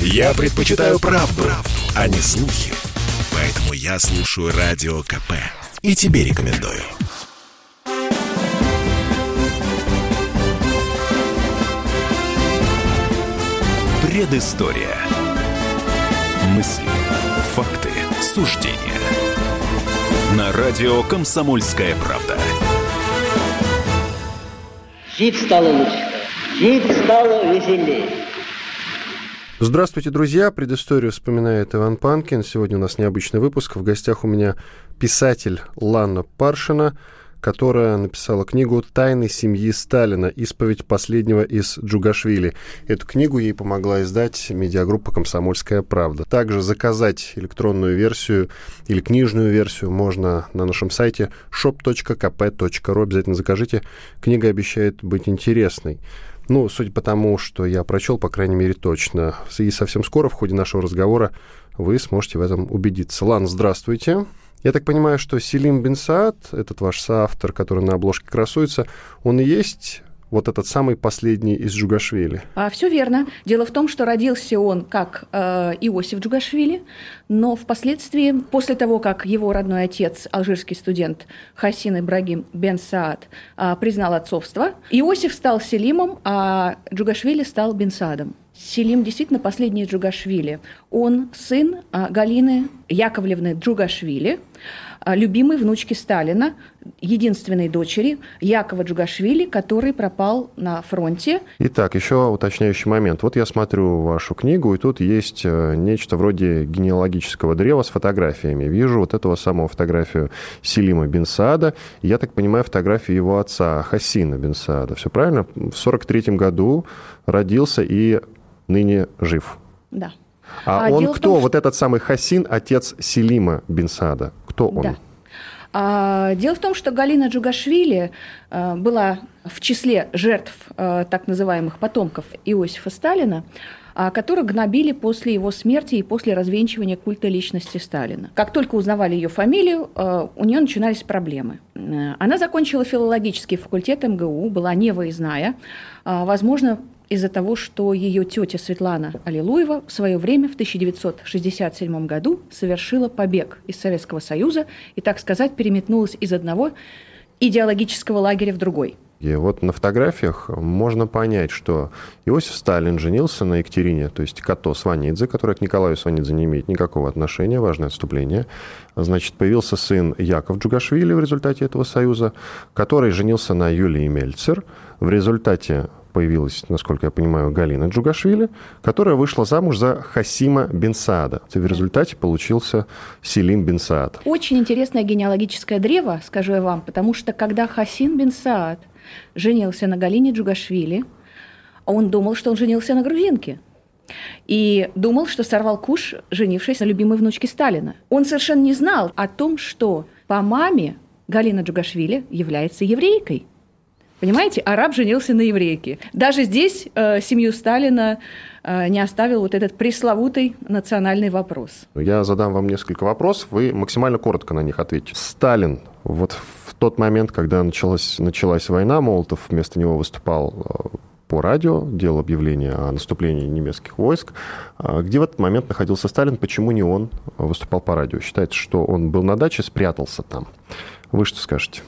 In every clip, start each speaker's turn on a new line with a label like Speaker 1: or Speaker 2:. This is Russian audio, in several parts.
Speaker 1: Я предпочитаю правду, правду, а не слухи. Поэтому я слушаю Радио КП. И тебе рекомендую. Предыстория. Мысли, факты, суждения. На радио «Комсомольская правда».
Speaker 2: Жить стало лучше, жить стало веселее.
Speaker 3: Здравствуйте, друзья! Предысторию вспоминает Иван Панкин. Сегодня у нас необычный выпуск. В гостях у меня писатель Ланна Паршина, которая написала книгу «Тайны семьи Сталина. Исповедь последнего из Джугашвили». Эту книгу ей помогла издать медиагруппа «Комсомольская правда». Также заказать электронную версию или книжную версию можно на нашем сайте shop.kp.ru. Обязательно закажите. Книга обещает быть интересной. Ну, судя по тому, что я прочел, по крайней мере, точно. И совсем скоро в ходе нашего разговора вы сможете в этом убедиться. Лан, здравствуйте. Я так понимаю, что Селим Бен этот ваш соавтор, который на обложке красуется, он и есть вот этот самый последний из Джугашвили.
Speaker 4: А, все верно. Дело в том, что родился он как э, Иосиф Джугашвили, но впоследствии, после того, как его родной отец, алжирский студент Хасин Ибрагим Бен Саад, э, признал отцовство, Иосиф стал Селимом, а Джугашвили стал Бен Саадом. Селим действительно последний из Джугашвили. Он сын э, Галины Яковлевны Джугашвили, любимой внучки Сталина, единственной дочери Якова Джугашвили, который пропал на фронте.
Speaker 3: Итак, еще уточняющий момент. Вот я смотрю вашу книгу, и тут есть э, нечто вроде генеалогического древа с фотографиями. Вижу вот этого самого фотографию Селима Бен Саада. Я так понимаю, фотографию его отца Хасина Бен Саада. Все правильно? В 43 году родился и ныне жив.
Speaker 4: Да.
Speaker 3: А, а он кто? Том, вот этот самый Хасин, отец Селима Бен Саада. Кто он?
Speaker 4: Да. А, дело в том, что Галина Джугашвили а, была в числе жертв а, так называемых потомков Иосифа Сталина, которых гнобили после его смерти и после развенчивания культа личности Сталина. Как только узнавали ее фамилию, у нее начинались проблемы. Она закончила филологический факультет МГУ, была невыездная. Возможно, из-за того, что ее тетя Светлана Аллилуева в свое время, в 1967 году, совершила побег из Советского Союза и, так сказать, переметнулась из одного идеологического лагеря в другой.
Speaker 3: И вот на фотографиях можно понять, что Иосиф Сталин женился на Екатерине, то есть Като Сванидзе, которая к Николаю Сванидзе не имеет никакого отношения, важное отступление. Значит, появился сын Яков Джугашвили в результате этого союза, который женился на Юлии Мельцер. В результате появилась, насколько я понимаю, Галина Джугашвили, которая вышла замуж за Хасима Бенсаада. В результате получился Селим Бенсаад.
Speaker 4: Очень интересное генеалогическое древо, скажу я вам, потому что когда Хасим Бенсаад женился на Галине Джугашвили, он думал, что он женился на грузинке. И думал, что сорвал куш, женившись на любимой внучке Сталина. Он совершенно не знал о том, что по маме Галина Джугашвили является еврейкой – Понимаете, араб женился на еврейке. Даже здесь э, семью Сталина э, не оставил вот этот пресловутый национальный вопрос.
Speaker 3: Я задам вам несколько вопросов, вы максимально коротко на них ответите. Сталин, вот в тот момент, когда началась, началась война, Молотов вместо него выступал э, по радио, делал объявление о наступлении немецких войск. А где в этот момент находился Сталин? Почему не он выступал по радио? Считается, что он был на даче, спрятался там. Вы что скажете?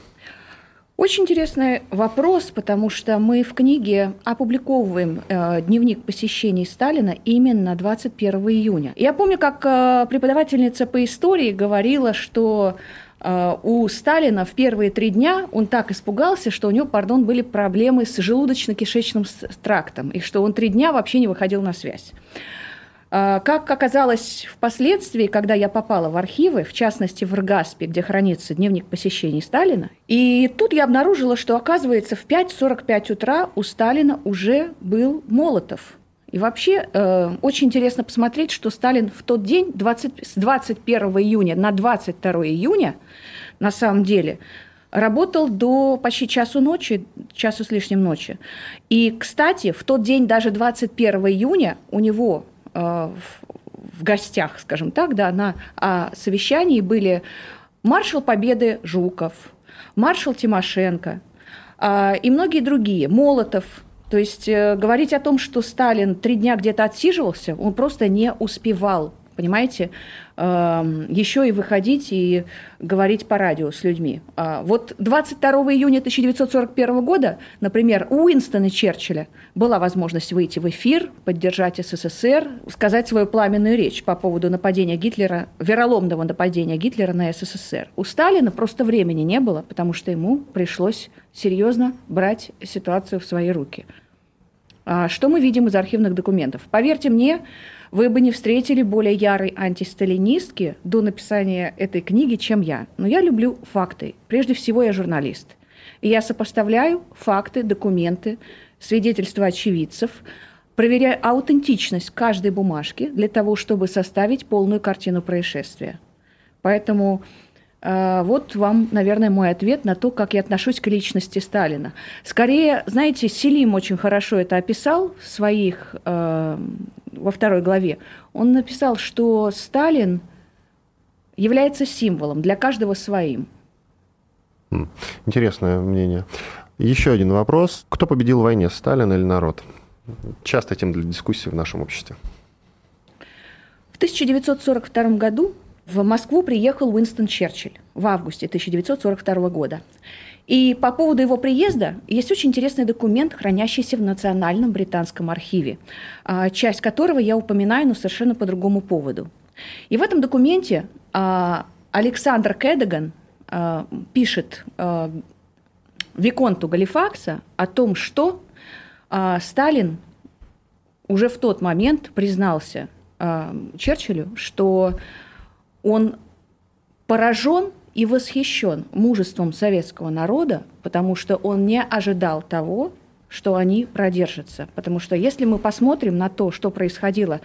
Speaker 4: Очень интересный вопрос, потому что мы в книге опубликовываем э, дневник посещений Сталина именно 21 июня. Я помню, как э, преподавательница по истории говорила, что э, у Сталина в первые три дня он так испугался, что у него, пардон, были проблемы с желудочно-кишечным трактом, и что он три дня вообще не выходил на связь. А, как оказалось впоследствии, когда я попала в архивы, в частности в РГАСПе, где хранится дневник посещений Сталина, и тут я обнаружила, что, оказывается, в 5.45 утра у Сталина уже был Молотов. И вообще э, очень интересно посмотреть, что Сталин в тот день, 20, с 21 июня на 22 июня, на самом деле, работал до почти часу ночи, часу с лишним ночи. И, кстати, в тот день, даже 21 июня, у него в гостях, скажем так, да, на а, совещании были маршал Победы Жуков, маршал Тимошенко а, и многие другие, Молотов, То есть э, говорить о том, что Сталин три дня где-то отсиживался, он просто не успевал понимаете, эм, еще и выходить и говорить по радио с людьми. А вот 22 июня 1941 года, например, у Уинстона Черчилля была возможность выйти в эфир, поддержать СССР, сказать свою пламенную речь по поводу нападения Гитлера, вероломного нападения Гитлера на СССР. У Сталина просто времени не было, потому что ему пришлось серьезно брать ситуацию в свои руки. А что мы видим из архивных документов? Поверьте мне, вы бы не встретили более ярой антисталинистки до написания этой книги, чем я. Но я люблю факты. Прежде всего, я журналист. И я сопоставляю факты, документы, свидетельства очевидцев, проверяю аутентичность каждой бумажки для того, чтобы составить полную картину происшествия. Поэтому вот вам, наверное, мой ответ на то, как я отношусь к личности Сталина. Скорее, знаете, Селим очень хорошо это описал в своих, э, во второй главе. Он написал, что Сталин является символом для каждого своим.
Speaker 3: Хм, интересное мнение. Еще один вопрос. Кто победил в войне, Сталин или народ? Часто тем для дискуссии в нашем обществе.
Speaker 4: В 1942 году в Москву приехал Уинстон Черчилль в августе 1942 года. И по поводу его приезда есть очень интересный документ, хранящийся в Национальном британском архиве, а, часть которого я упоминаю, но совершенно по другому поводу. И в этом документе а, Александр Кэдаган а, пишет Виконту Галифакса о том, что Сталин уже в тот момент признался Черчиллю, что он поражен и восхищен мужеством советского народа, потому что он не ожидал того, что они продержатся. Потому что если мы посмотрим на то, что происходило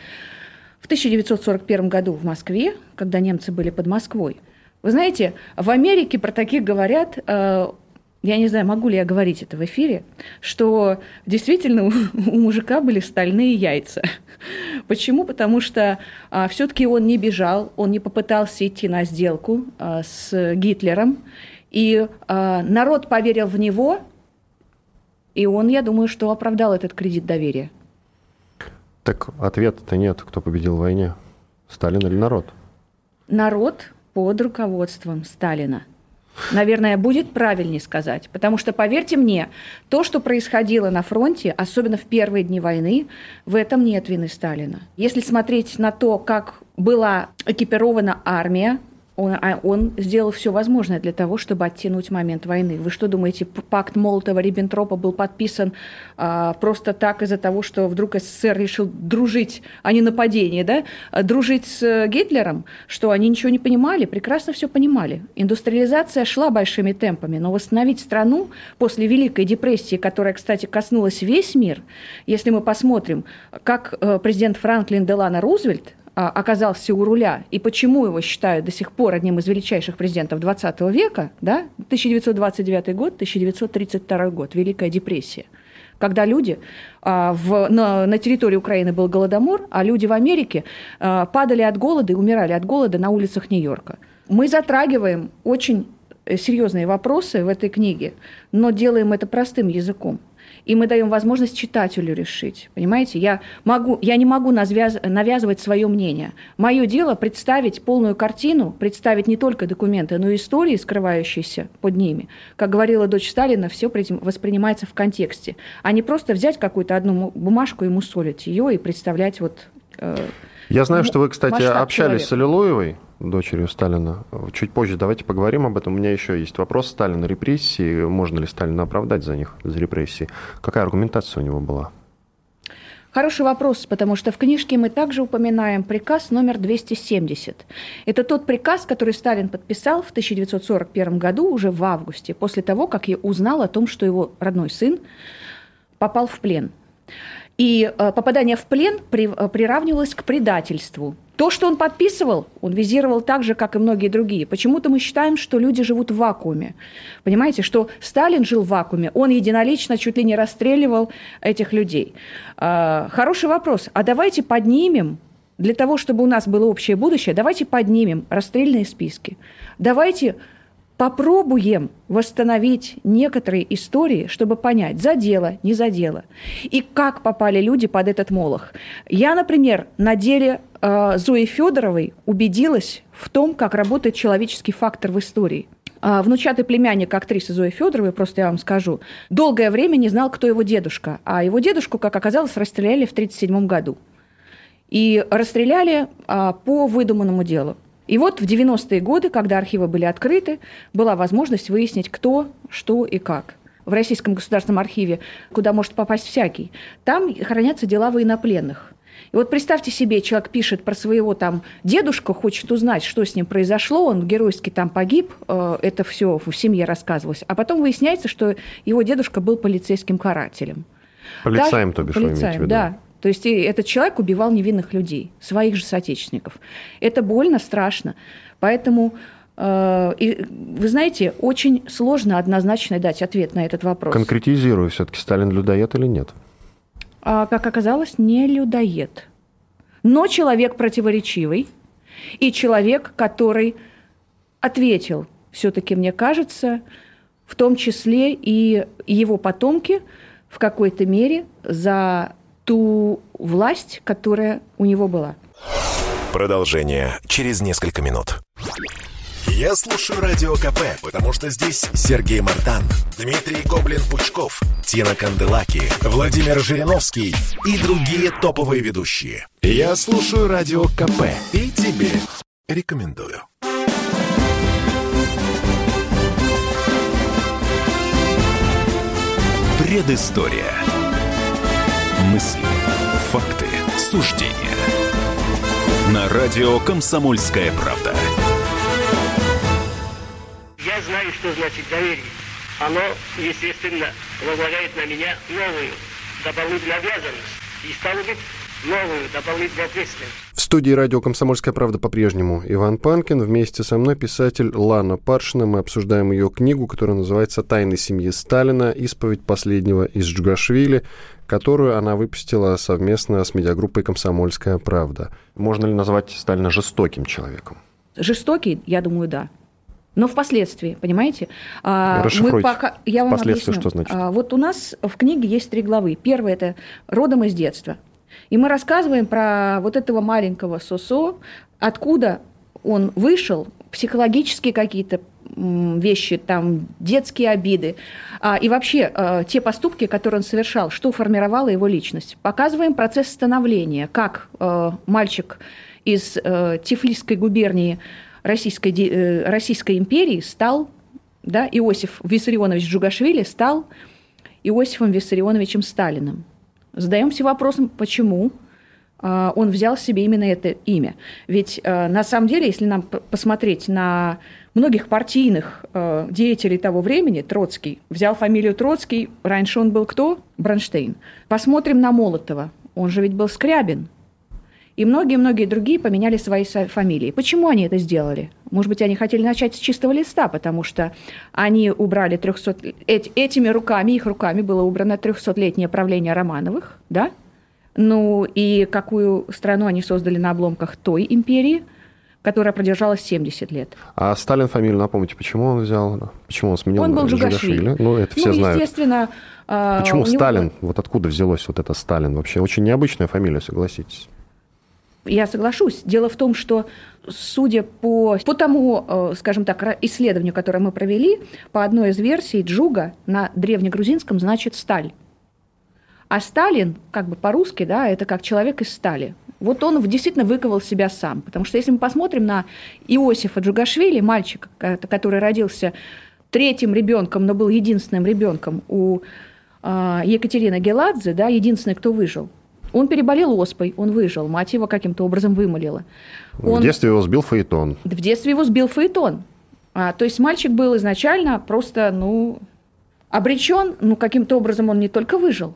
Speaker 4: в 1941 году в Москве, когда немцы были под Москвой, вы знаете, в Америке про таких говорят э, я не знаю, могу ли я говорить это в эфире, что действительно у, у мужика были стальные яйца. Почему? Потому что а, все-таки он не бежал, он не попытался идти на сделку а, с Гитлером, и а, народ поверил в него, и он, я думаю, что оправдал этот кредит доверия.
Speaker 3: Так ответа-то нет, кто победил в войне, Сталин или народ?
Speaker 4: Народ под руководством Сталина – наверное, будет правильнее сказать. Потому что, поверьте мне, то, что происходило на фронте, особенно в первые дни войны, в этом нет вины Сталина. Если смотреть на то, как была экипирована армия, он, а он сделал все возможное для того, чтобы оттянуть момент войны. Вы что думаете, пакт Молотова-Риббентропа был подписан а, просто так из-за того, что вдруг СССР решил дружить, а не нападение, да? А дружить с Гитлером, что они ничего не понимали, прекрасно все понимали. Индустриализация шла большими темпами, но восстановить страну после Великой депрессии, которая, кстати, коснулась весь мир, если мы посмотрим, как э, президент Франклин Делана Рузвельт оказался у руля и почему его считают до сих пор одним из величайших президентов 20 века, да, 1929 год, 1932 год, Великая депрессия, когда люди а, в, на, на территории Украины был голодомор, а люди в Америке а, падали от голода и умирали от голода на улицах Нью-Йорка. Мы затрагиваем очень э, серьезные вопросы в этой книге, но делаем это простым языком и мы даем возможность читателю решить. Понимаете, я, могу, я не могу навяз, навязывать свое мнение. Мое дело представить полную картину, представить не только документы, но и истории, скрывающиеся под ними. Как говорила дочь Сталина, все воспринимается в контексте, а не просто взять какую-то одну бумажку и мусолить ее и представлять вот...
Speaker 3: Э, я знаю, что вы, кстати, общались человека. с Аллилуевой дочерью Сталина. Чуть позже давайте поговорим об этом. У меня еще есть вопрос Сталина репрессии. Можно ли Сталина оправдать за них, за репрессии? Какая аргументация у него была?
Speaker 4: Хороший вопрос, потому что в книжке мы также упоминаем приказ номер 270. Это тот приказ, который Сталин подписал в 1941 году, уже в августе, после того, как я узнал о том, что его родной сын попал в плен. И э, попадание в плен э, приравнивалось к предательству. То, что он подписывал, он визировал так же, как и многие другие. Почему-то мы считаем, что люди живут в вакууме. Понимаете, что Сталин жил в вакууме, он единолично чуть ли не расстреливал этих людей. Э, хороший вопрос. А давайте поднимем для того, чтобы у нас было общее будущее, давайте поднимем расстрельные списки. Давайте попробуем восстановить некоторые истории, чтобы понять, задело, не задело, и как попали люди под этот молох. Я, например, на деле э, Зои Федоровой убедилась в том, как работает человеческий фактор в истории. А, внучатый племянник актрисы Зои Федоровой, просто я вам скажу, долгое время не знал, кто его дедушка. А его дедушку, как оказалось, расстреляли в 1937 году. И расстреляли а, по выдуманному делу. И вот в 90-е годы, когда архивы были открыты, была возможность выяснить, кто, что и как. В Российском государственном архиве, куда может попасть всякий, там хранятся дела военнопленных. И вот представьте себе, человек пишет про своего там дедушку, хочет узнать, что с ним произошло, он геройски там погиб, э, это все в семье рассказывалось. А потом выясняется, что его дедушка был полицейским карателем.
Speaker 3: Полицаем, Даже, то бишь, полицаем, вы имеете в виду?
Speaker 4: Да. То есть этот человек убивал невинных людей, своих же соотечественников. Это больно, страшно. Поэтому э, и, вы знаете, очень сложно однозначно дать ответ на этот вопрос.
Speaker 3: Конкретизирую, все-таки Сталин людоед или нет?
Speaker 4: А, как оказалось, не людоед. Но человек противоречивый и человек, который ответил, все-таки, мне кажется, в том числе и его потомки в какой-то мере за ту власть, которая у него была.
Speaker 1: Продолжение через несколько минут. Я слушаю Радио КП, потому что здесь Сергей Мартан, Дмитрий Гоблин-Пучков, Тина Канделаки, Владимир Жириновский и другие топовые ведущие. Я слушаю Радио КП и тебе рекомендую. Предыстория. Мысли, факты, суждения. На радио «Комсомольская правда»
Speaker 5: знаю, что значит доверие. Оно, естественно, возлагает на меня новую дополнительную обязанность. И, стало быть, новую дополнительную ответственность.
Speaker 3: В студии радио «Комсомольская правда» по-прежнему Иван Панкин. Вместе со мной писатель Лана Паршина. Мы обсуждаем ее книгу, которая называется «Тайны семьи Сталина. Исповедь последнего из Джугашвили», которую она выпустила совместно с медиагруппой «Комсомольская правда». Можно ли назвать Сталина жестоким человеком?
Speaker 4: Жестокий, я думаю, да. Но впоследствии, понимаете?
Speaker 3: А, мы пока, я вам объясню. что значит?
Speaker 4: А, вот у нас в книге есть три главы. Первая – это «Родом из детства». И мы рассказываем про вот этого маленького Сосо, откуда он вышел, психологические какие-то вещи, там, детские обиды, а, и вообще а, те поступки, которые он совершал, что формировало его личность. Показываем процесс становления, как а, мальчик из а, Тифлисской губернии Российской, э, Российской империи стал, да, Иосиф Виссарионович Джугашвили стал Иосифом Виссарионовичем Сталиным. Задаемся вопросом, почему а, он взял себе именно это имя. Ведь а, на самом деле, если нам посмотреть на многих партийных а, деятелей того времени, Троцкий взял фамилию Троцкий, раньше он был кто? Бронштейн. Посмотрим на Молотова, он же ведь был Скрябин, и многие-многие другие поменяли свои фамилии. Почему они это сделали? Может быть, они хотели начать с чистого листа, потому что они убрали 300... Этими руками, их руками было убрано 300-летнее правление Романовых, да? Ну и какую страну они создали на обломках той империи, которая продержалась 70 лет.
Speaker 3: А Сталин фамилию, напомните, почему он взял? Почему он сменил
Speaker 4: Он был Джугашвили.
Speaker 3: Ну, это все ну, знают.
Speaker 4: естественно...
Speaker 3: А, почему Сталин? Него... Вот откуда взялось вот это Сталин? Вообще очень необычная фамилия, согласитесь.
Speaker 4: Я соглашусь. Дело в том, что судя по, по тому, э, скажем так, исследованию, которое мы провели, по одной из версий джуга на древнегрузинском значит сталь. А Сталин, как бы по-русски, да, это как человек из стали. Вот он действительно выковал себя сам. Потому что если мы посмотрим на Иосифа Джугашвили, мальчика, который родился третьим ребенком, но был единственным ребенком у э, Екатерины Геладзе, да, единственный, кто выжил – он переболел оспой, он выжил, мать его каким-то образом вымолила.
Speaker 3: Он... В детстве его сбил фаэтон.
Speaker 4: В детстве его сбил фаэтон. А, то есть мальчик был изначально просто, ну, обречен, ну, каким-то образом он не только выжил,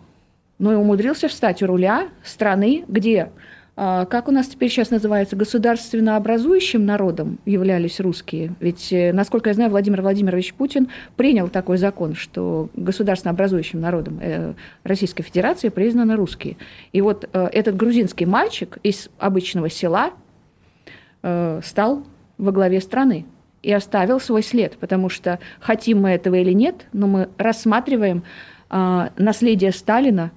Speaker 4: но и умудрился встать у руля страны, где как у нас теперь сейчас называется, государственно образующим народом являлись русские. Ведь, э, насколько я знаю, Владимир Владимирович Путин принял такой закон, что государственно образующим народом э, Российской Федерации признаны русские. И вот э, этот грузинский мальчик из обычного села стал во главе страны. и оставил свой след, потому что хотим мы этого или нет, но мы рассматриваем э, наследие Сталина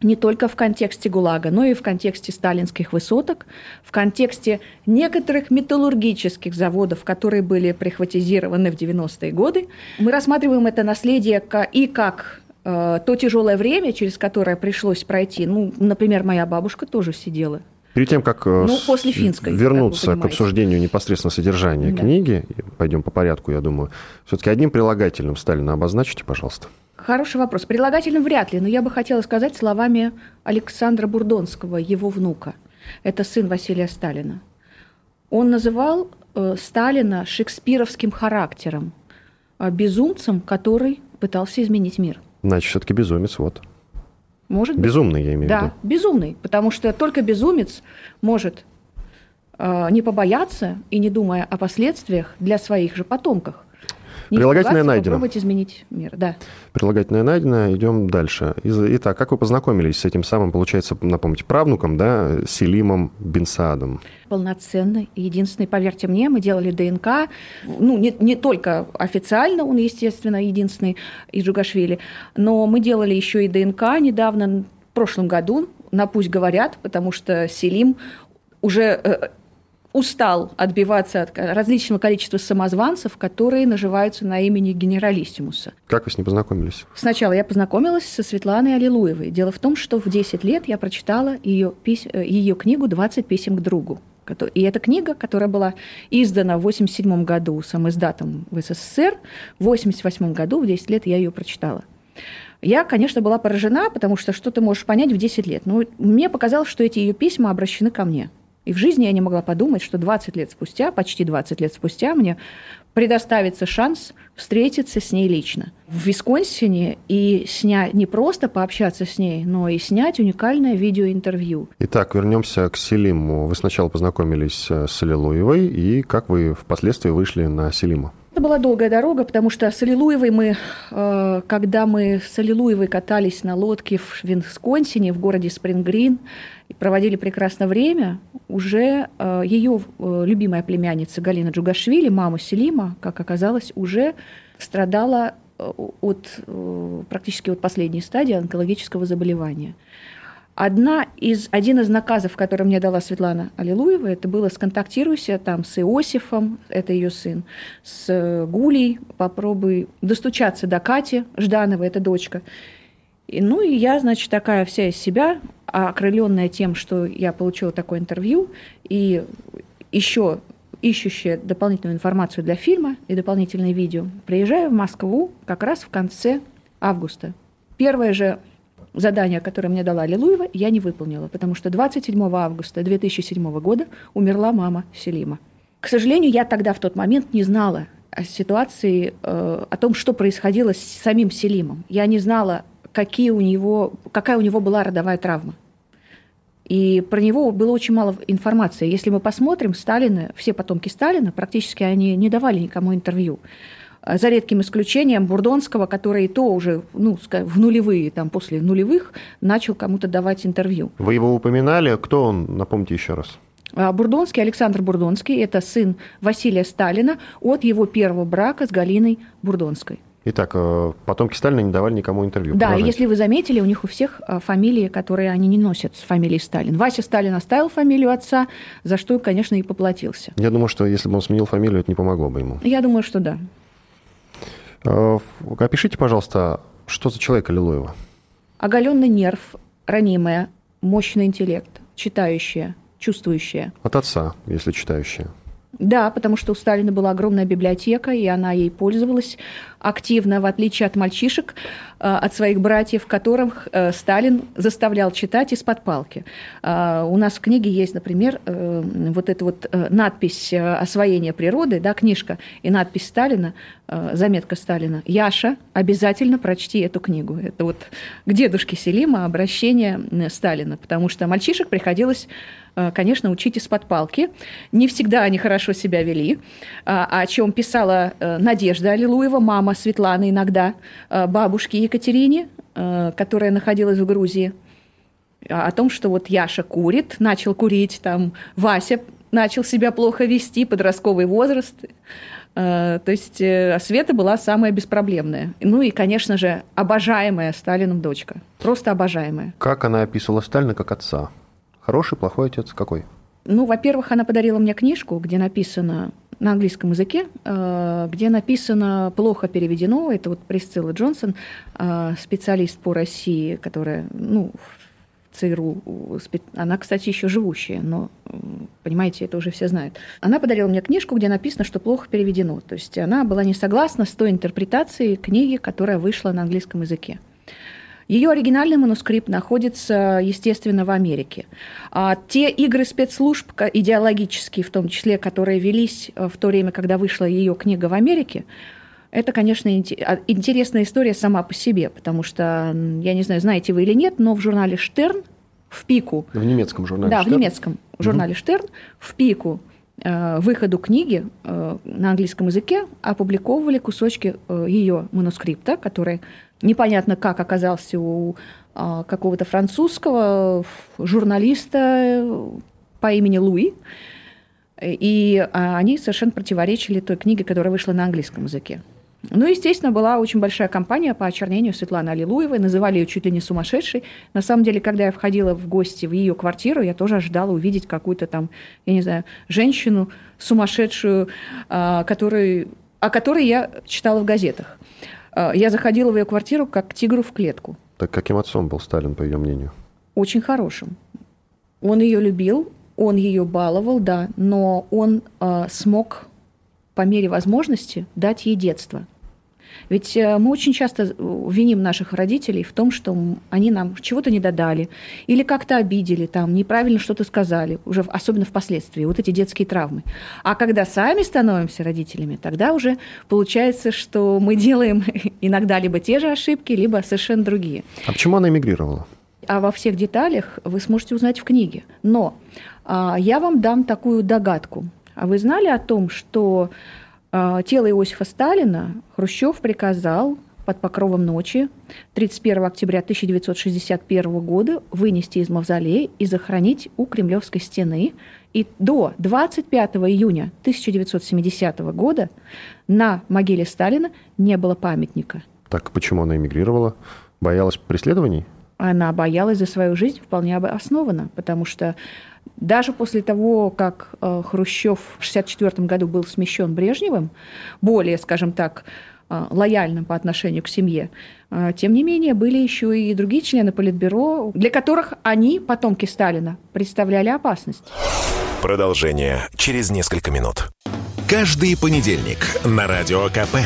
Speaker 4: не только в контексте ГУЛАГа, но и в контексте сталинских высоток, в контексте некоторых металлургических заводов, которые были прихватизированы в 90-е годы. Мы рассматриваем это наследие и как э, то тяжелое время, через которое пришлось пройти. Ну, например, моя бабушка тоже сидела
Speaker 3: Перед тем, как э, ну, после финской, вернуться к обсуждению непосредственно содержания да. книги, пойдем по порядку, я думаю, все-таки одним прилагательным Сталина обозначите, пожалуйста.
Speaker 4: Хороший вопрос. Прилагательным вряд ли, но я бы хотела сказать словами Александра Бурдонского, его внука. Это сын Василия Сталина. Он называл э, Сталина шекспировским характером, э, безумцем, который пытался изменить мир.
Speaker 3: Значит, все-таки безумец, вот.
Speaker 4: Может
Speaker 3: быть. Безумный, я имею
Speaker 4: да,
Speaker 3: в виду.
Speaker 4: Да, безумный, потому что только безумец может э, не побояться и не думая о последствиях для своих же потомков
Speaker 3: Прилагательное найдено.
Speaker 4: Попробовать изменить мир, да.
Speaker 3: Прилагательное найдено, идем дальше. Итак, как вы познакомились с этим самым, получается, напомните, правнуком, да, Селимом Бенсадом?
Speaker 4: Полноценный, единственный, поверьте мне, мы делали ДНК, ну, не, не только официально, он, естественно, единственный из Джугашвили, но мы делали еще и ДНК недавно, в прошлом году, на «Пусть говорят», потому что Селим уже э, устал отбиваться от различного количества самозванцев, которые наживаются на имени генералиссимуса.
Speaker 3: Как вы с ней познакомились?
Speaker 4: Сначала я познакомилась со Светланой Аллилуевой. Дело в том, что в 10 лет я прочитала ее, пись... Э, ее книгу «20 писем к другу». И эта книга, которая была издана в 1987 году сам издатом в СССР, в 1988 году, в 10 лет я ее прочитала. Я, конечно, была поражена, потому что что ты можешь понять в 10 лет. Но мне показалось, что эти ее письма обращены ко мне. И в жизни я не могла подумать, что 20 лет спустя, почти 20 лет спустя, мне предоставится шанс встретиться с ней лично в Висконсине и снять, не просто пообщаться с ней, но и снять уникальное видеоинтервью.
Speaker 3: Итак, вернемся к Селиму. Вы сначала познакомились э, с Аллилуевой, и как вы впоследствии вышли на Селима?
Speaker 4: Это была долгая дорога, потому что с Аллилуевой мы, э, когда мы с Аллилуевой катались на лодке в Висконсине, в городе Спрингрин, проводили прекрасное время, уже э, ее э, любимая племянница Галина Джугашвили, мама Селима, как оказалось, уже страдала от практически от последней стадии онкологического заболевания. Одна из, один из наказов, который мне дала Светлана Аллилуева, это было «сконтактируйся там с Иосифом, это ее сын, с Гулей, попробуй достучаться до Кати Ждановой, это дочка». И, ну и я, значит, такая вся из себя, окрыленная тем, что я получила такое интервью, и еще ищущая дополнительную информацию для фильма и дополнительные видео, приезжаю в Москву как раз в конце августа. Первое же задание, которое мне дала Лилуева, я не выполнила, потому что 27 августа 2007 года умерла мама Селима. К сожалению, я тогда в тот момент не знала о ситуации, э, о том, что происходило с самим Селимом. Я не знала, какие у него, какая у него была родовая травма. И про него было очень мало информации. Если мы посмотрим, Сталина, все потомки Сталина, практически они не давали никому интервью. За редким исключением Бурдонского, который и то уже ну, в нулевые, там, после нулевых, начал кому-то давать интервью.
Speaker 3: Вы его упоминали. Кто он? Напомните еще раз.
Speaker 4: А, Бурдонский, Александр Бурдонский, это сын Василия Сталина от его первого брака с Галиной Бурдонской.
Speaker 3: Итак, э, потомки Сталина не давали никому интервью.
Speaker 4: Да, Продолжайте. если вы заметили, у них у всех э, фамилии, которые они не носят с фамилией Сталин. Вася Сталин оставил фамилию отца, за что, конечно, и поплатился.
Speaker 3: Я думаю, что если бы он сменил фамилию, это не помогло бы ему.
Speaker 4: Я думаю, что да.
Speaker 3: Э, опишите, пожалуйста, что за человек Аллилуева?
Speaker 4: Оголенный нерв, ранимая, мощный интеллект, читающая, чувствующая.
Speaker 3: От отца, если читающая.
Speaker 4: Да, потому что у Сталина была огромная библиотека, и она ей пользовалась активно, в отличие от мальчишек, э, от своих братьев, которых э, Сталин заставлял читать из-под палки. Э, у нас в книге есть, например, вот эта вот надпись «Освоение природы», да, книжка, и надпись Сталина, заметка Сталина «Яша, обязательно прочти эту книгу». Это вот к дедушке Селима обращение Сталина, потому что мальчишек приходилось конечно, учить из-под палки. Не всегда они хорошо себя вели, о чем писала Надежда Аллилуева, мама мама Светланы иногда э, бабушке Екатерине, э, которая находилась в Грузии, о том, что вот Яша курит, начал курить, там Вася начал себя плохо вести, подростковый возраст. Э, то есть Света была самая беспроблемная. Ну и, конечно же, обожаемая Сталином дочка. Просто обожаемая.
Speaker 3: Как она описывала Сталина как отца? Хороший, плохой отец? Какой?
Speaker 4: Ну, во-первых, она подарила мне книжку, где написано на английском языке, э, где написано плохо переведено. Это вот Присцилла Джонсон, специалист по России, которая ну, ЦРУ. Она, кстати, еще живущая, но, понимаете, это уже все знают. Она подарила мне книжку, где написано, что плохо переведено. То есть она была не согласна с той интерпретацией книги, которая вышла на английском языке. Ее оригинальный манускрипт находится, естественно, в Америке. А те игры спецслужб, идеологические в том числе, которые велись в то время, когда вышла ее книга в Америке, это, конечно, а, интересная история сама по себе, потому что, я не знаю, знаете вы или нет, но в журнале «Штерн» в пику...
Speaker 3: В немецком журнале
Speaker 4: Да,
Speaker 3: «Штерн»?
Speaker 4: в немецком журнале угу. «Штерн» в пику э, выходу книги э, на английском языке опубликовывали кусочки э, ее манускрипта, который непонятно как оказался у э, какого-то французского журналиста по имени Луи. И а, они совершенно противоречили той книге, которая вышла на английском языке. Ну, естественно, была очень большая кампания по очернению Светланы Аллилуевой. Называли ее чуть ли не сумасшедшей. На самом деле, когда я входила в гости в ее квартиру, я тоже ожидала увидеть какую-то там, я не знаю, женщину сумасшедшую, а, которую, о которой я читала в газетах. А, я заходила в ее квартиру как к тигру в клетку.
Speaker 3: Так каким отцом был Сталин, по ее мнению?
Speaker 4: Очень хорошим. Он ее любил, он ее баловал, да, но он э, смог по мере возможности дать ей детство. Ведь э, мы очень часто виним наших родителей в том, что они нам чего-то не додали или как-то обидели, там, неправильно что-то сказали, уже особенно впоследствии, вот эти детские травмы. А когда сами становимся родителями, тогда уже получается, что мы делаем иногда либо те же ошибки, либо совершенно другие.
Speaker 3: А почему она эмигрировала?
Speaker 4: А во всех деталях вы сможете узнать в книге. Но а, я вам дам такую догадку. А вы знали о том, что тело Иосифа Сталина Хрущев приказал под покровом ночи 31 октября 1961 года вынести из мавзолея и захоронить у Кремлевской стены. И до 25 июня 1970 года на могиле Сталина не было памятника.
Speaker 3: Так почему она эмигрировала? Боялась преследований?
Speaker 4: Она боялась за свою жизнь вполне основанно, потому что даже после того, как э, Хрущев в 1964 году был смещен Брежневым, более, скажем так, э, лояльным по отношению к семье, э, тем не менее были еще и другие члены Политбюро, для которых они, потомки Сталина, представляли опасность.
Speaker 1: Продолжение через несколько минут. Каждый понедельник на Радио КП.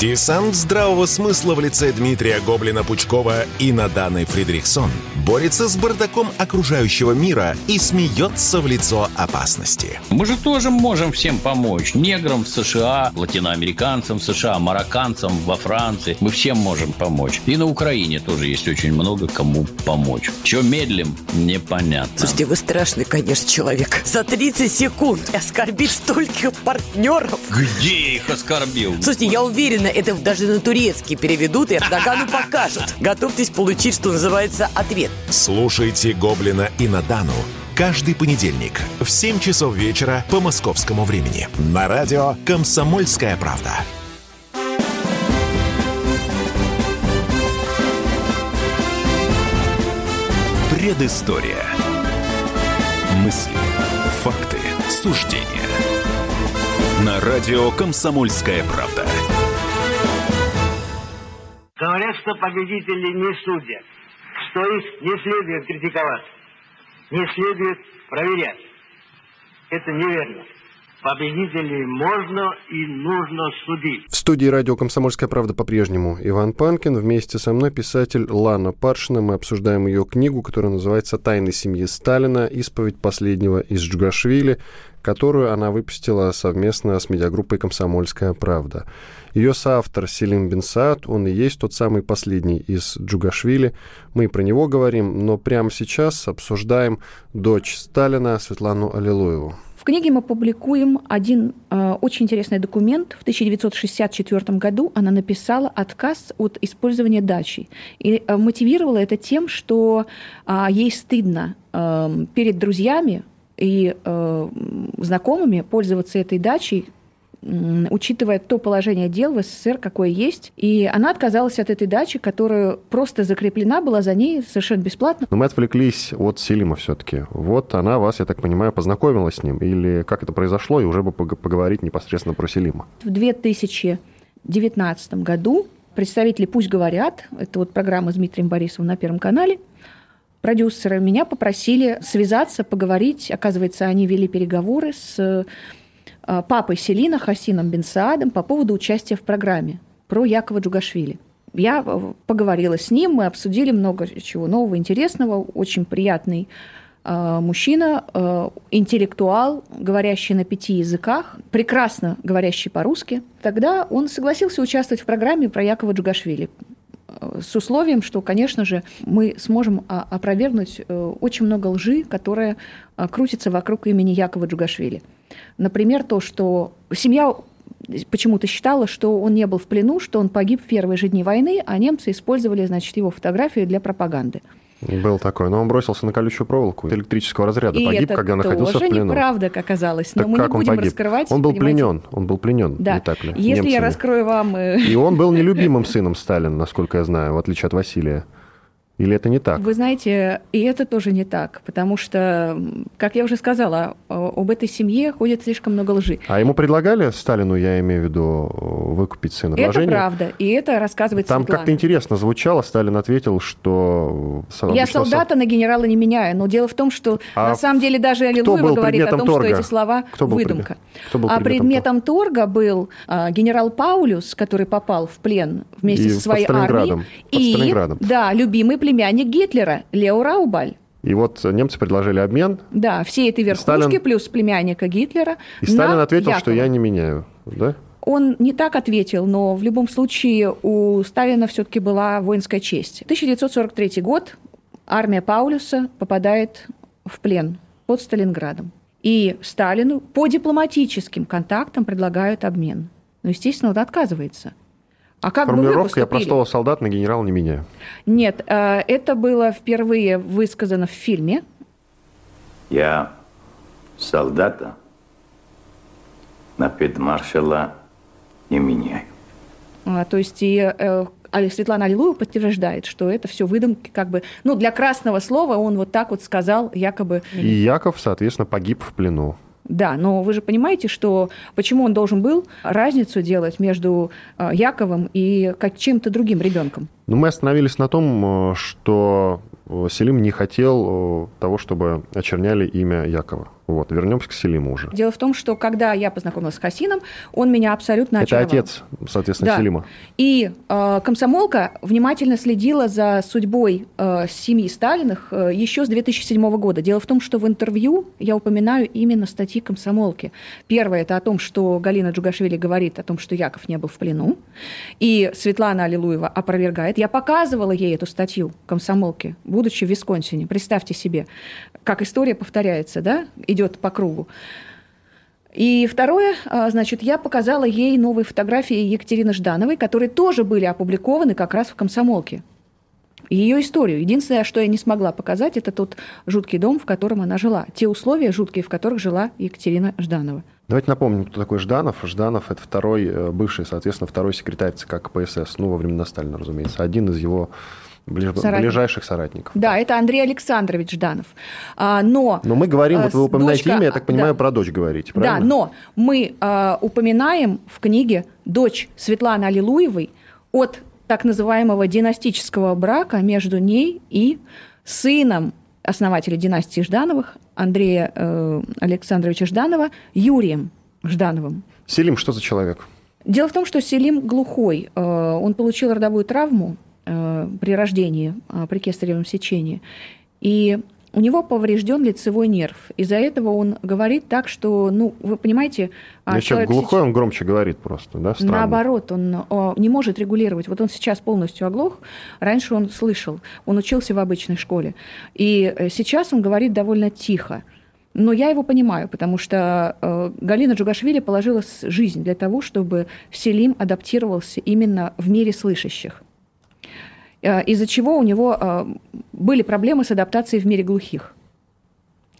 Speaker 1: Десант здравого смысла в лице Дмитрия Гоблина-Пучкова и Наданы Фридрихсон борется с бардаком окружающего мира и смеется в лицо опасности.
Speaker 6: Мы же тоже можем всем помочь. Неграм в США, латиноамериканцам в США, марокканцам во Франции. Мы всем можем помочь. И на Украине тоже есть очень много кому помочь. Чего медлим, непонятно.
Speaker 7: Слушайте, вы страшный, конечно, человек. За 30 секунд оскорбить стольких партнеров партнеров.
Speaker 6: Где я их оскорбил?
Speaker 7: Слушайте, я уверена, это даже на турецкий переведут и Эрдогану покажут. Готовьтесь получить, что называется, ответ.
Speaker 1: Слушайте «Гоблина» и Надану каждый понедельник в 7 часов вечера по московскому времени на радио «Комсомольская правда». Предыстория. Мысли, факты, суждения на радио «Комсомольская правда».
Speaker 5: Говорят, что победители не судят, что их не следует критиковать, не следует проверять. Это неверно. Победителей можно и нужно судить.
Speaker 3: В студии радио «Комсомольская правда» по-прежнему Иван Панкин. Вместе со мной писатель Лана Паршина. Мы обсуждаем ее книгу, которая называется «Тайны семьи Сталина. Исповедь последнего из Джугашвили», которую она выпустила совместно с медиагруппой «Комсомольская правда». Ее соавтор Селим Бенсаат, он и есть тот самый последний из Джугашвили. Мы про него говорим, но прямо сейчас обсуждаем дочь Сталина Светлану Аллилуеву.
Speaker 4: В книге мы публикуем один э, очень интересный документ. В 1964 году она написала отказ от использования дачи. И э, мотивировала это тем, что э, ей стыдно э, перед друзьями и э, знакомыми пользоваться этой дачей учитывая то положение дел в СССР, какое есть. И она отказалась от этой дачи, которая просто закреплена была за ней совершенно бесплатно.
Speaker 3: Но мы отвлеклись от Селима все-таки. Вот она вас, я так понимаю, познакомила с ним. Или как это произошло, и уже бы поговорить непосредственно про Селима.
Speaker 4: В 2019 году представители «Пусть говорят», это вот программа с Дмитрием Борисовым на Первом канале, продюсеры меня попросили связаться, поговорить. Оказывается, они вели переговоры с э, папой Селина Хасином Бенсаадом по поводу участия в программе про Якова Джугашвили. Я э, поговорила с ним, мы обсудили много чего нового, интересного, очень приятный э, мужчина, интеллектуал, говорящий на пяти языках, прекрасно говорящий по-русски. Тогда он согласился участвовать в программе про Якова Джугашвили с условием, что, конечно же, мы сможем а, опровергнуть э, очень много лжи, которая а, крутится вокруг имени Якова Джугашвили. Например, то, что семья почему-то считала, что он не был в плену, что он погиб в первые же дни войны, а немцы использовали, значит, его фотографию для пропаганды.
Speaker 3: Был такой, но он бросился на колючую проволоку электрического разряда,
Speaker 4: и
Speaker 3: погиб, когда находился в плену.
Speaker 4: тоже неправда оказалось, но
Speaker 3: так
Speaker 4: мы
Speaker 3: как
Speaker 4: не будем
Speaker 3: он погиб?
Speaker 4: раскрывать.
Speaker 3: Он был
Speaker 4: понимаете?
Speaker 3: пленен, он был пленен,
Speaker 4: да.
Speaker 3: не так ли?
Speaker 4: Если
Speaker 3: немцами.
Speaker 4: я раскрою вам... э,
Speaker 3: И он был нелюбимым сыном Сталина, насколько я знаю, в отличие от Василия. Или это не так?
Speaker 4: Вы знаете, и это тоже не так, потому что, как я уже сказала, об этой семье ходит слишком много лжи.
Speaker 3: А ему предлагали Сталину, я имею в виду, выкупить сына
Speaker 4: Это
Speaker 3: вложения?
Speaker 4: правда, и это рассказывает
Speaker 3: Там как-то интересно звучало, Сталин ответил, что...
Speaker 4: Я солдата на генерала не меняю, но дело в том, что
Speaker 3: А
Speaker 4: на самом деле даже Аллилуева говорит о том,
Speaker 3: торга?
Speaker 4: что эти слова
Speaker 3: Кто был
Speaker 4: выдумка.
Speaker 3: предмет- кто был
Speaker 4: а
Speaker 3: предметом
Speaker 4: торга был а, генерал Паулюс, который попал в плен вместе
Speaker 3: И
Speaker 4: со
Speaker 3: под
Speaker 4: своей армией.
Speaker 3: Под
Speaker 4: И,
Speaker 3: Сталинградом.
Speaker 4: да, любимый племянник Гитлера, Лео Раубаль.
Speaker 3: И вот немцы предложили обмен,
Speaker 4: Да, все этой верхушки
Speaker 3: Сталин-
Speaker 4: плюс племянника Гитлера.
Speaker 3: и Сталин ответил, что
Speaker 4: Якова.
Speaker 3: я не меняю. Да?
Speaker 4: Он не так ответил, но в любом случае у Сталина все-таки была воинская честь. 1943 год, армия Паулюса попадает в плен под Сталинградом. И Сталину по дипломатическим контактам предлагают обмен. Но, естественно, он отказывается. А как бы вы
Speaker 3: Формулировка «я
Speaker 4: поступили?
Speaker 3: простого солдата на генерала не меняю».
Speaker 4: Нет, э, это было впервые высказано в фильме.
Speaker 8: Я солдата на фельдмаршала не меняю.
Speaker 4: А, То есть и э, Али- Светлана Аллилуева подтверждает, что это все выдумки, как бы, ну, для красного слова он вот так вот сказал, якобы.
Speaker 3: И Яков, соответственно, погиб в плену.
Speaker 4: Да, но вы же понимаете, что почему он должен был разницу делать между э, Яковом и чем-то другим ребенком?
Speaker 3: Но мы остановились на том, э, что Селим не хотел э, того, чтобы очерняли имя Якова. Вот, вернемся к Селиму уже.
Speaker 4: Дело в том, что когда я познакомилась с Хасином, он меня абсолютно
Speaker 3: Это
Speaker 4: очаровал.
Speaker 3: отец, соответственно,
Speaker 4: Да.
Speaker 3: Селима.
Speaker 4: И э, комсомолка внимательно следила за судьбой э, семьи Сталиных э, еще с 2007 года. Дело в том, что в интервью я упоминаю именно статьи комсомолки. Первое это о том, что Галина Джугашвили говорит о том, что Яков не был в плену, и Светлана Аллилуева опровергает. Я показывала ей эту статью комсомолки, будучи в Висконсине. Представьте себе, как история повторяется, да, идет по кругу. И второе, а, значит, я показала ей новые фотографии Екатерины Ждановой, которые тоже были опубликованы как раз в «Комсомолке». Ее историю. Единственное, что я не смогла показать, это тот жуткий дом, в котором она жила. Те условия жуткие, в которых жила Екатерина Жданова.
Speaker 3: Давайте напомним, кто такой Жданов. Жданов – это второй, э, бывший, соответственно, второй секретарь ЦК КПСС, ну, во времена Сталина, разумеется, один из его ближ-
Speaker 4: Соратник.
Speaker 3: ближайших соратников.
Speaker 4: Да, это Андрей Александрович Жданов. А, но...
Speaker 3: Но мы говорим,
Speaker 4: а,
Speaker 3: вот вы упоминаете
Speaker 4: дочка-
Speaker 3: имя, я так понимаю,
Speaker 4: да.
Speaker 3: про дочь говорите,
Speaker 4: Да,
Speaker 3: правильно?
Speaker 4: но мы а, упоминаем в книге дочь Светланы Аллилуевой от так называемого династического брака между ней и сыном основателя династии Ждановых Андрея э, Александровича Жданова Юрием Ждановым.
Speaker 3: Селим что за человек?
Speaker 4: Дело в том, что Селим глухой. Э, Он получил родовую травму при рождении, э, при кесаревом сечении. И у него поврежден лицевой нерв. Из-за этого он говорит так, что, ну, вы понимаете... а,
Speaker 3: Если
Speaker 4: человек
Speaker 3: глухой,
Speaker 4: сеч-
Speaker 3: он громче говорит просто, да? Странно.
Speaker 4: Наоборот, он о, не может регулировать. Вот он сейчас полностью оглох. Раньше он слышал, он учился в обычной школе. И э, сейчас он говорит довольно тихо. Но я его понимаю, потому что э, Галина Джугашвили положила жизнь для того, чтобы Селим адаптировался именно в мире слышащих. Э, из-за чего у него э, были проблемы с адаптацией в мире глухих.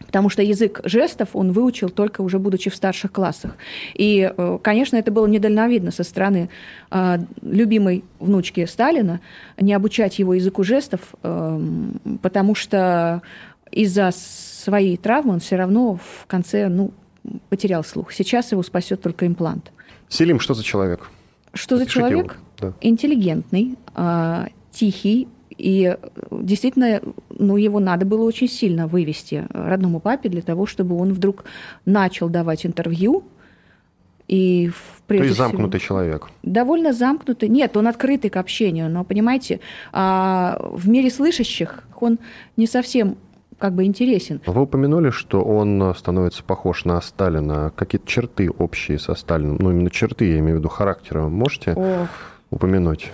Speaker 4: потому что язык жестов он выучил только уже будучи в старших классах. И, э, конечно, это было недальновидно со стороны э, любимой внучки Сталина не обучать его языку жестов, э, потому что из-за своей травмы он все равно в конце ну, потерял слух. Сейчас его спасет только имплант.
Speaker 3: Селим, что за человек?
Speaker 4: Что за человек? Да. Интеллигентный, э, тихий, и действительно, ну, его надо было очень сильно вывести родному папе для того, чтобы он вдруг начал давать интервью. И
Speaker 3: То есть замкнутый всего, человек?
Speaker 4: Довольно замкнутый. Нет, он открытый к общению, но, понимаете, а в мире слышащих он не совсем как бы интересен.
Speaker 3: Вы упомянули, что он становится похож на Сталина. Какие-то черты общие со Сталином? Ну, именно черты, я имею в виду характера. Можете Ох. упомянуть?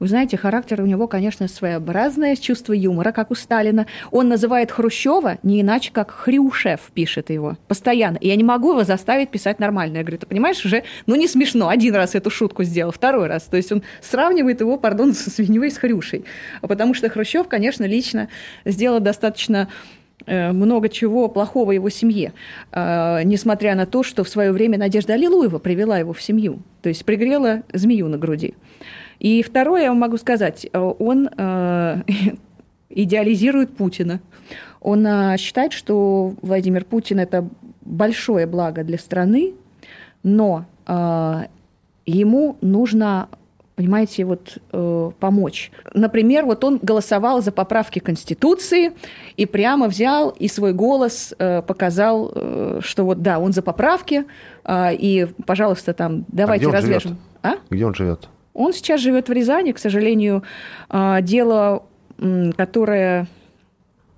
Speaker 4: Вы знаете, характер у него, конечно, своеобразное, чувство юмора, как у Сталина. Он называет Хрущева не иначе, как Хрюшев пишет его постоянно. И я не могу его заставить писать нормально. Я говорю, ты понимаешь, уже, ну, не смешно. Один раз эту шутку сделал, второй раз. То есть он сравнивает его, пардон, со свиньей с Хрюшей. Потому что Хрущев, конечно, лично сделал достаточно э, много чего плохого его семье, э, несмотря на то, что в свое время Надежда Аллилуева привела его в семью, то есть пригрела змею на груди. И второе, я вам могу сказать, э, он э, идеализирует Путина. Он э, считает, что Владимир Путин – это большое благо для страны, но ему нужно понимаете, вот э, помочь. Например, вот он голосовал за поправки Конституции и прямо взял и свой голос э, показал, э, что вот да, он за поправки, э, и, пожалуйста, там давайте а развяжем. Живет?
Speaker 3: А? Где он живет?
Speaker 4: Он сейчас живет в Рязани, к сожалению, а, дело, которое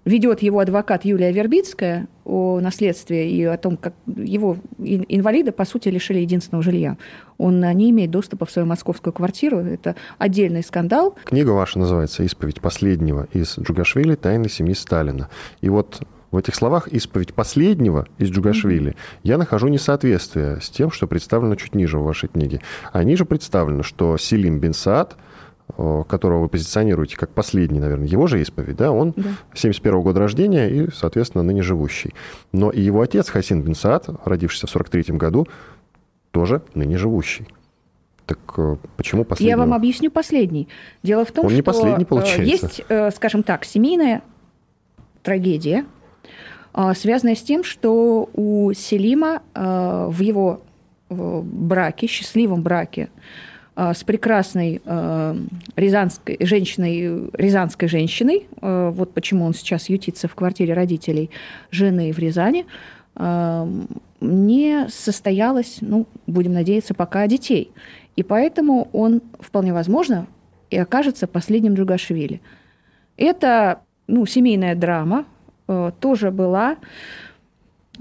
Speaker 4: ведет его адвокат Юлия Вербицкая о наследстве и о том, как его инвалида, по сути, лишили единственного жилья. Он не имеет доступа в свою московскую квартиру. Это отдельный скандал.
Speaker 3: Книга ваша называется «Исповедь последнего» из Джугашвили «Тайны семьи Сталина». И вот в этих словах исповедь последнего из Джугашвили я нахожу несоответствие с тем, что представлено чуть ниже в вашей книге. А ниже представлено, что Селим бин Саад, которого вы позиционируете как последний, наверное, его же исповедь, да, он да. 71 года рождения и, соответственно, ныне живущий. Но и его отец Хасин бин Саад, родившийся в 43 году, тоже ныне живущий. Так э, почему последний?
Speaker 4: Я вам объясню последний. Дело в том,
Speaker 3: Он
Speaker 4: что
Speaker 3: не последний, получается.
Speaker 4: есть, э, скажем так, семейная трагедия, связанная с тем, что у Селима а, в его браке, счастливом браке а, с прекрасной рязанской женщиной, рязанской женщиной, вот почему он сейчас ютится в квартире родителей жены в Рязани, не состоялось, ну, будем надеяться, пока детей. И поэтому он, вполне возможно, и окажется последним Джугашвили. Это ну, семейная драма, Э, тоже была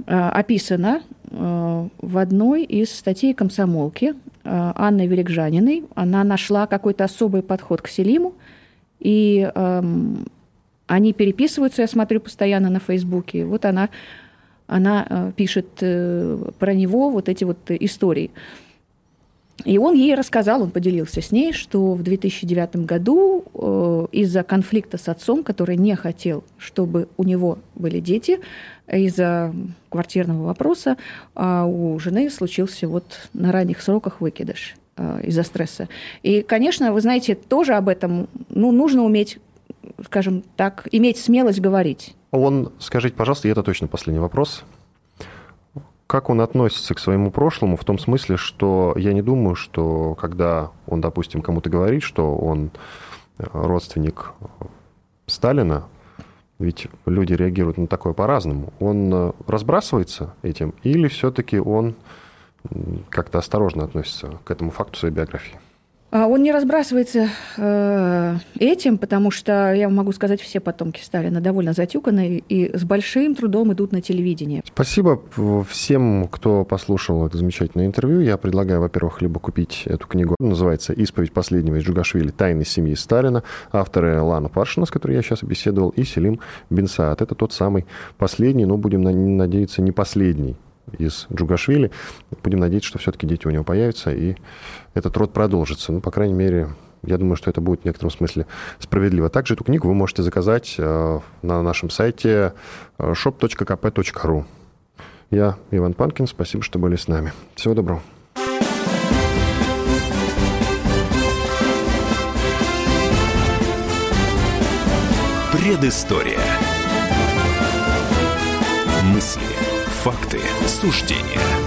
Speaker 4: э, описана э, в одной из статей комсомолки Анны Великжаниной. Она нашла какой-то особый подход к Селиму, и эм, они переписываются, я смотрю постоянно на Фейсбуке. Вот она, она пишет про него вот эти вот истории. И он ей рассказал, он поделился с ней, что в 2009 году э, из-за конфликта с отцом, который не хотел, чтобы у него были дети, из-за квартирного вопроса э, у жены случился вот на ранних сроках выкидыш э, из-за стресса. И, конечно, вы знаете, тоже об этом ну, нужно уметь, скажем так, иметь смелость говорить.
Speaker 3: Он, скажите, пожалуйста, и это точно последний вопрос – как он относится к своему прошлому в том смысле, что я не думаю, что когда он, допустим, кому-то говорит, что он э, родственник Сталина, ведь люди реагируют на такое по-разному. Он э, разбрасывается этим или все-таки он как-то осторожно относится к этому факту своей биографии?
Speaker 4: А он не разбрасывается э, этим, потому что, я могу сказать, все потомки Сталина довольно затюканы и с большим трудом идут на телевидение.
Speaker 3: Спасибо всем, кто послушал это замечательное интервью. Я предлагаю, во-первых, либо купить эту книгу. Называется «Исповедь последнего из Джугашвили. Тайны семьи Сталина». Авторы Лана Паршина, с которой я сейчас беседовал, и Селим Бенсаат. Это тот самый последний, но будем надеяться, не последний из Джугашвили. Будем надеяться, что все-таки дети у него появятся, и этот род продолжится. Ну, по крайней мере, Я думаю, что это будет в некотором смысле справедливо. Также эту книгу вы можете заказать на нашем сайте shop.kp.ru. Я Иван Панкин. Спасибо, что были с нами. Всего доброго.
Speaker 9: Предыстория. Мысли, факты, суждения –